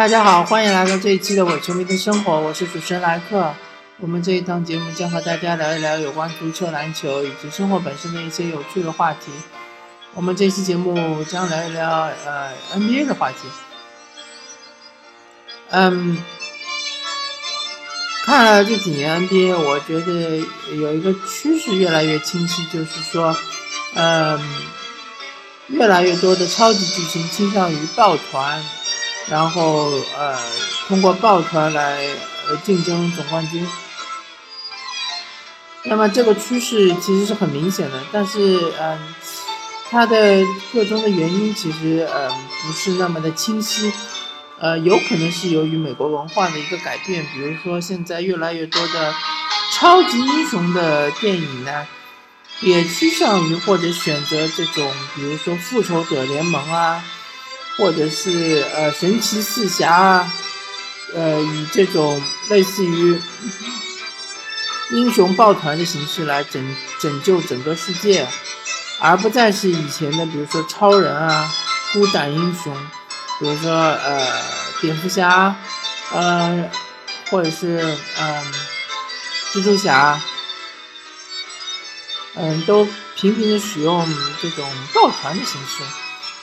大家好，欢迎来到这一期的伪球迷的生活，我是主持人莱克。我们这一档节目将和大家聊一聊有关足球、篮球以及生活本身的一些有趣的话题。我们这期节目将聊一聊呃 NBA 的话题。嗯，看了这几年 NBA，我觉得有一个趋势越来越清晰，就是说，嗯，越来越多的超级巨星倾向于抱团。然后呃，通过抱团来呃竞争总冠军。那么这个趋势其实是很明显的，但是嗯，它的个中的原因其实嗯不是那么的清晰。呃，有可能是由于美国文化的一个改变，比如说现在越来越多的超级英雄的电影呢，也趋向于或者选择这种，比如说复仇者联盟啊。或者是呃神奇四侠啊，呃以这种类似于英雄抱团的形式来拯拯救整个世界，而不再是以前的比如说超人啊孤胆英雄，比如说呃蝙蝠侠，呃或者是嗯蜘蛛侠，嗯都频频的使用这种抱团的形式。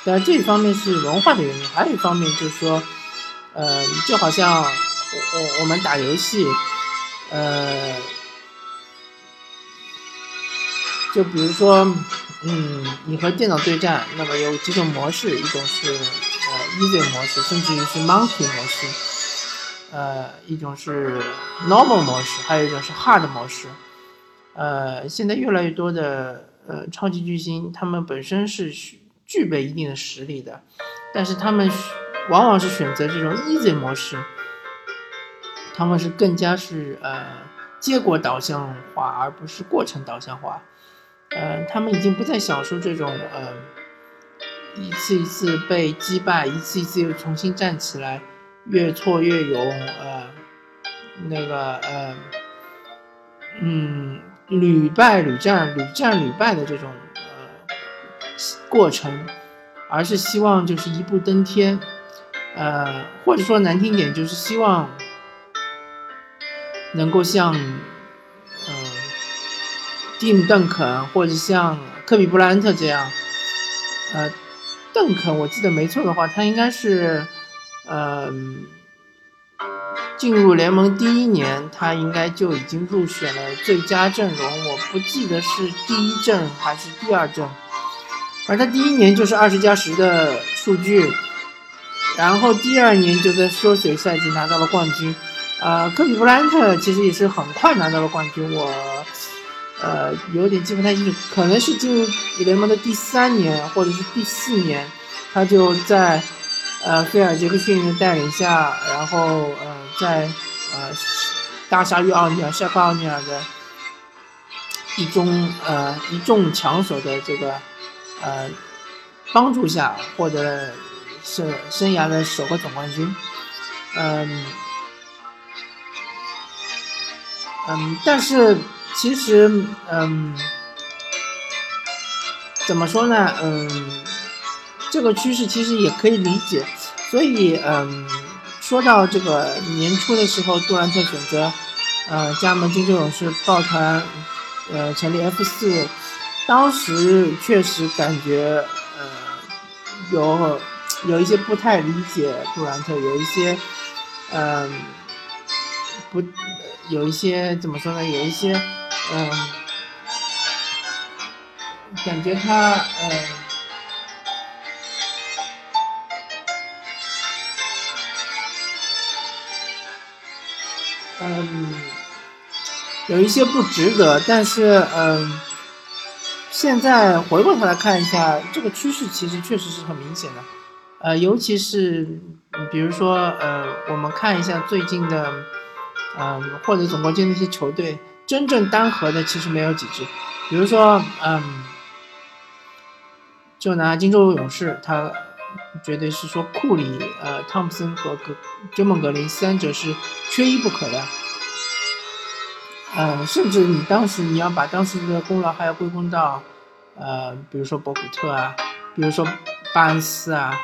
但这一方面是文化的原因，还有一方面就是说，呃，就好像我我我们打游戏，呃，就比如说，嗯，你和电脑对战，那么有几种模式，一种是呃 easy 模式，甚至于是 monkey 模式，呃，一种是 normal 模式，还有一种是 hard 模式。呃，现在越来越多的呃超级巨星，他们本身是需。具备一定的实力的，但是他们往往是选择这种 easy 模式，他们是更加是呃结果导向化，而不是过程导向化。呃，他们已经不再享受这种呃一次一次被击败，一次一次又重新站起来，越挫越勇，呃，那个呃，嗯，屡败屡战，屡战屡败的这种。过程，而是希望就是一步登天，呃，或者说难听点，就是希望能够像，嗯，蒂姆·邓肯或者像科比·布莱恩特这样，呃，邓肯我记得没错的话，他应该是，呃，进入联盟第一年，他应该就已经入选了最佳阵容，我不记得是第一阵还是第二阵。而他第一年就是二十加十的数据，然后第二年就在缩水赛季拿到了冠军。呃，科比布莱恩特其实也是很快拿到了冠军，我呃有点记不太清楚，可能是进入联盟的第三年或者是第四年，他就在呃菲尔杰克逊的带领下，然后呃在呃大鲨鱼奥尼尔、夏克奥尼尔的一中呃一众强手的这个。呃，帮助下获得了生生涯的首个总冠军，嗯嗯，但是其实嗯，怎么说呢？嗯，这个趋势其实也可以理解。所以嗯，说到这个年初的时候，杜兰特选择呃加盟金州勇士抱团，呃成立 F 四。当时确实感觉，呃，有有一些不太理解杜兰特，有一些，嗯，不，有一些怎么说呢？有一些，嗯，感觉他，嗯，嗯，有一些不值得，但是，嗯。现在回过头来看一下，这个趋势其实确实是很明显的，呃，尤其是比如说，呃，我们看一下最近的，嗯，获得总冠军的一些球队，真正单核的其实没有几支，比如说，嗯，就拿金州勇士，他绝对是说库里、呃，汤普森和格追梦格林三者是缺一不可的。嗯，甚至你当时你要把当时的功劳还要归功到，呃，比如说博古特啊，比如说巴恩斯啊，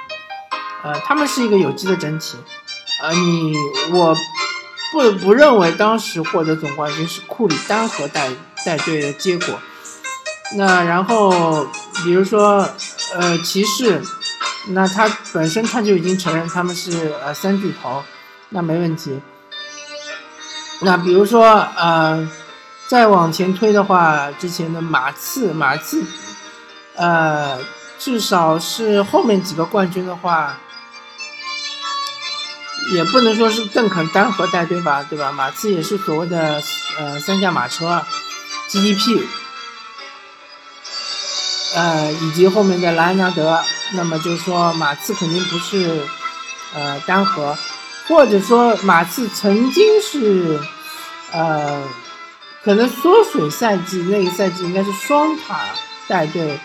呃，他们是一个有机的整体，呃，你我不不认为当时获得总冠军是库里单核带带队的结果。那然后比如说呃骑士，那他本身他就已经承认他们是呃三巨头，那没问题。那比如说呃再往前推的话，之前的马刺马刺，呃至少是后面几个冠军的话。也不能说是邓肯单核带队吧，对吧？马刺也是所谓的呃三驾马车，GDP，呃以及后面的莱昂纳德，那么就是说马刺肯定不是呃单核，或者说马刺曾经是呃可能缩水赛季那个赛季应该是双塔带队，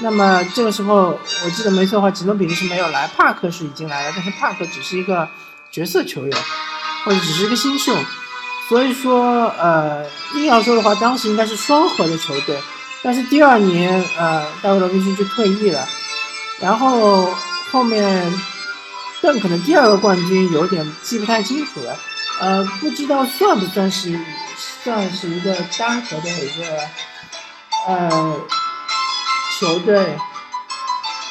那么这个时候我记得没错的话，吉诺比利是没有来，帕克是已经来了，但是帕克只是一个。角色球员，或者只是一个新秀，所以说，呃，硬要说的话，当时应该是双核的球队，但是第二年，呃，大卫罗宾逊就退役了，然后后面但可能第二个冠军有点记不太清楚了，呃，不知道算不算是算是一个单核的一个呃球队，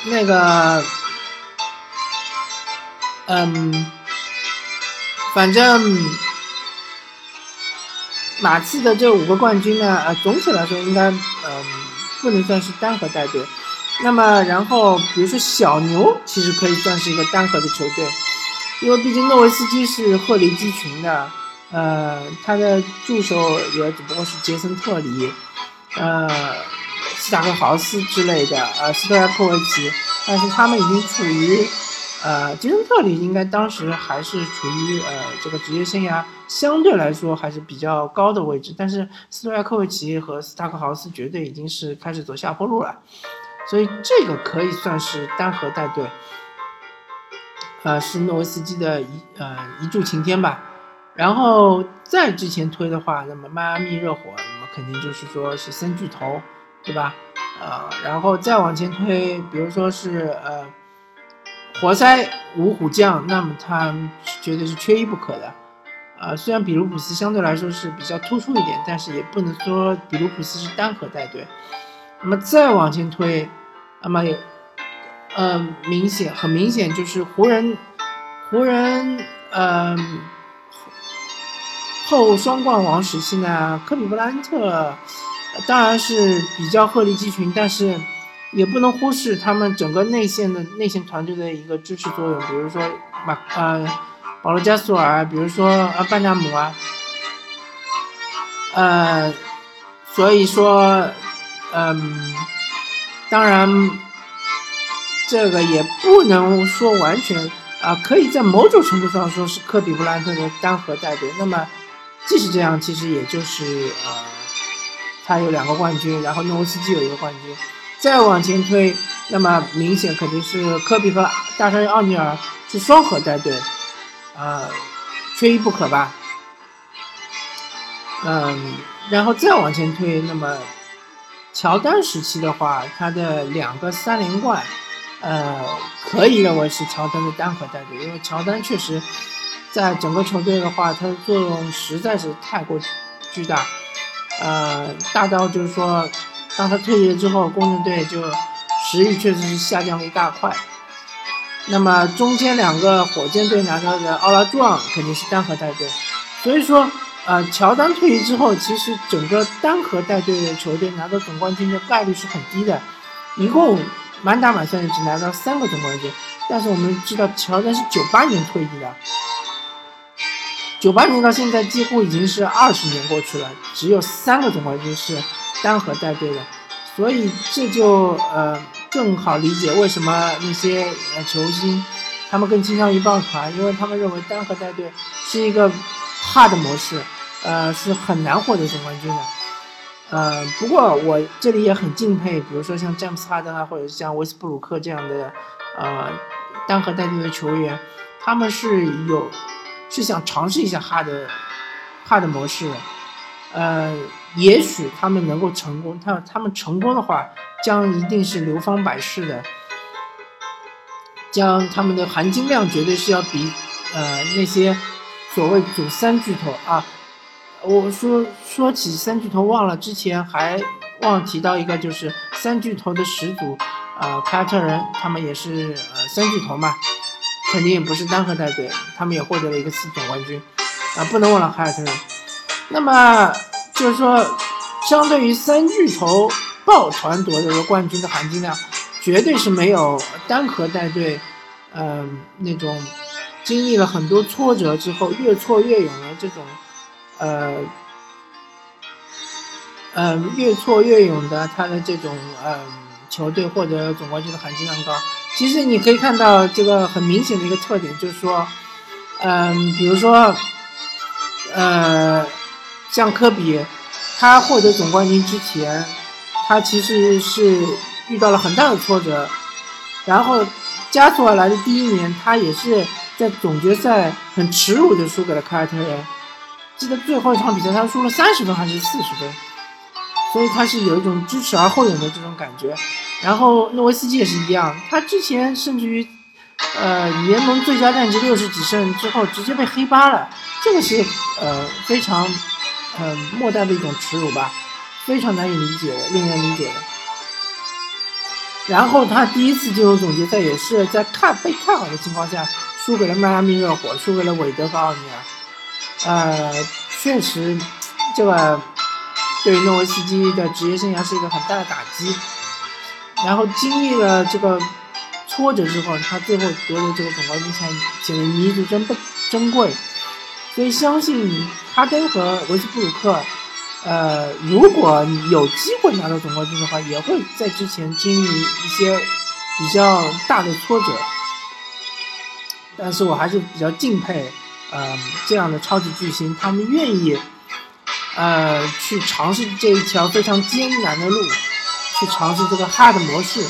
那个，嗯。反正马刺的这五个冠军呢，呃，总体来说应该，嗯，不能算是单核带队。那么，然后比如说小牛，其实可以算是一个单核的球队，因为毕竟诺维斯基是鹤立鸡群的，呃，他的助手也只不过是杰森特里，呃，斯塔克豪斯之类的，呃，斯特亚科维奇，但是他们已经处于。呃，杰森特里应该当时还是处于呃这个职业生涯相对来说还是比较高的位置，但是斯托亚科维奇和斯塔克豪斯绝对已经是开始走下坡路了，所以这个可以算是单核带队，呃，是诺维斯基的一呃一柱擎天吧。然后再之前推的话，那么迈阿密热火，那么肯定就是说是三巨头，对吧？呃，然后再往前推，比如说是呃。活塞五虎将，那么他绝对是缺一不可的，啊，虽然比卢普斯相对来说是比较突出一点，但是也不能说比卢普斯是单核带队。那么再往前推，那么有，呃，明显很明显就是湖人，湖人，嗯，后双冠王时期呢，科比布莱恩特当然是比较鹤立鸡群，但是。也不能忽视他们整个内线的内线团队的一个支持作用，比如说马呃保罗加索尔，比如说呃班纳姆啊，呃，所以说嗯，当然这个也不能说完全啊，可以在某种程度上说是科比布兰特的单核带队。那么即使这样，其实也就是呃，他有两个冠军，然后诺维斯基有一个冠军。再往前推，那么明显肯定是科比和大山奥尼尔是双核带队，呃，缺一不可吧。嗯，然后再往前推，那么乔丹时期的话，他的两个三连冠，呃，可以认为是乔丹的单核带队，因为乔丹确实在整个球队的话，他的作用实在是太过巨大，呃，大到就是说。当他退役了之后，公牛队就实力确实是下降了一大块。那么中间两个火箭队拿到的奥拉朱旺肯定是单核带队，所以说，呃，乔丹退役之后，其实整个单核带队的球队拿到总冠军的概率是很低的，一共满打满算只拿到三个总冠军。但是我们知道，乔丹是九八年退役的，九八年到现在几乎已经是二十年过去了，只有三个总冠军是。单核带队的，所以这就呃更好理解为什么那些呃球星他们更倾向于抱团，因为他们认为单核带队是一个 hard 模式，呃是很难获得总冠军的。呃，不过我这里也很敬佩，比如说像詹姆斯哈登啊，或者像威斯布鲁克这样的呃单核带队的球员，他们是有是想尝试一下 hard hard 模式，呃。也许他们能够成功，他他们成功的话，将一定是流芳百世的，将他们的含金量绝对是要比呃那些所谓组三巨头啊。我说说起三巨头，忘了之前还忘提到一个，就是三巨头的始祖，呃，凯尔特人，他们也是呃三巨头嘛，肯定也不是单核带队，他们也获得了一个次总冠军，啊，不能忘了凯尔特人。那么就是说，相对于三巨头抱团夺得的冠军的含金量，绝对是没有单核带队，嗯，那种经历了很多挫折之后越挫越勇的这种。呃，嗯，越挫越勇的他的这种嗯球队获得总冠军的含金量高。其实你可以看到这个很明显的一个特点，就是说，嗯，比如说，呃，像科比，他获得总冠军之前，他其实是遇到了很大的挫折，然后加索尔来的第一年，他也是在总决赛很耻辱的输给了凯尔特人。记得最后一场比赛，他输了三十分还是四十分，所以他是有一种知耻而后勇的这种感觉。然后诺维斯基也是一样，他之前甚至于，呃，联盟最佳战绩六十几胜之后，直接被黑八了，这个是呃非常，呃莫大的一种耻辱吧，非常难以理解的，令人理解的。然后他第一次进入总决赛，也是在看被看好的情况下，输给了迈阿密热火，输给了韦德和奥尼尔。呃，确实，这个对诺维斯基的职业生涯是一个很大的打击。然后经历了这个挫折之后，他最后夺得这个总冠军才，显得弥足珍不珍贵。所以相信哈登和维斯布鲁克，呃，如果有机会拿到总冠军的话，也会在之前经历一些比较大的挫折。但是我还是比较敬佩。呃，这样的超级巨星，他们愿意，呃，去尝试这一条非常艰难的路，去尝试这个 hard 模式。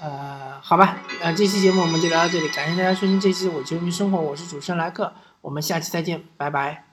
呃，好吧，呃，这期节目我们就聊到这里，感谢大家收听这期《我球迷生活》，我是主持人莱克，我们下期再见，拜拜。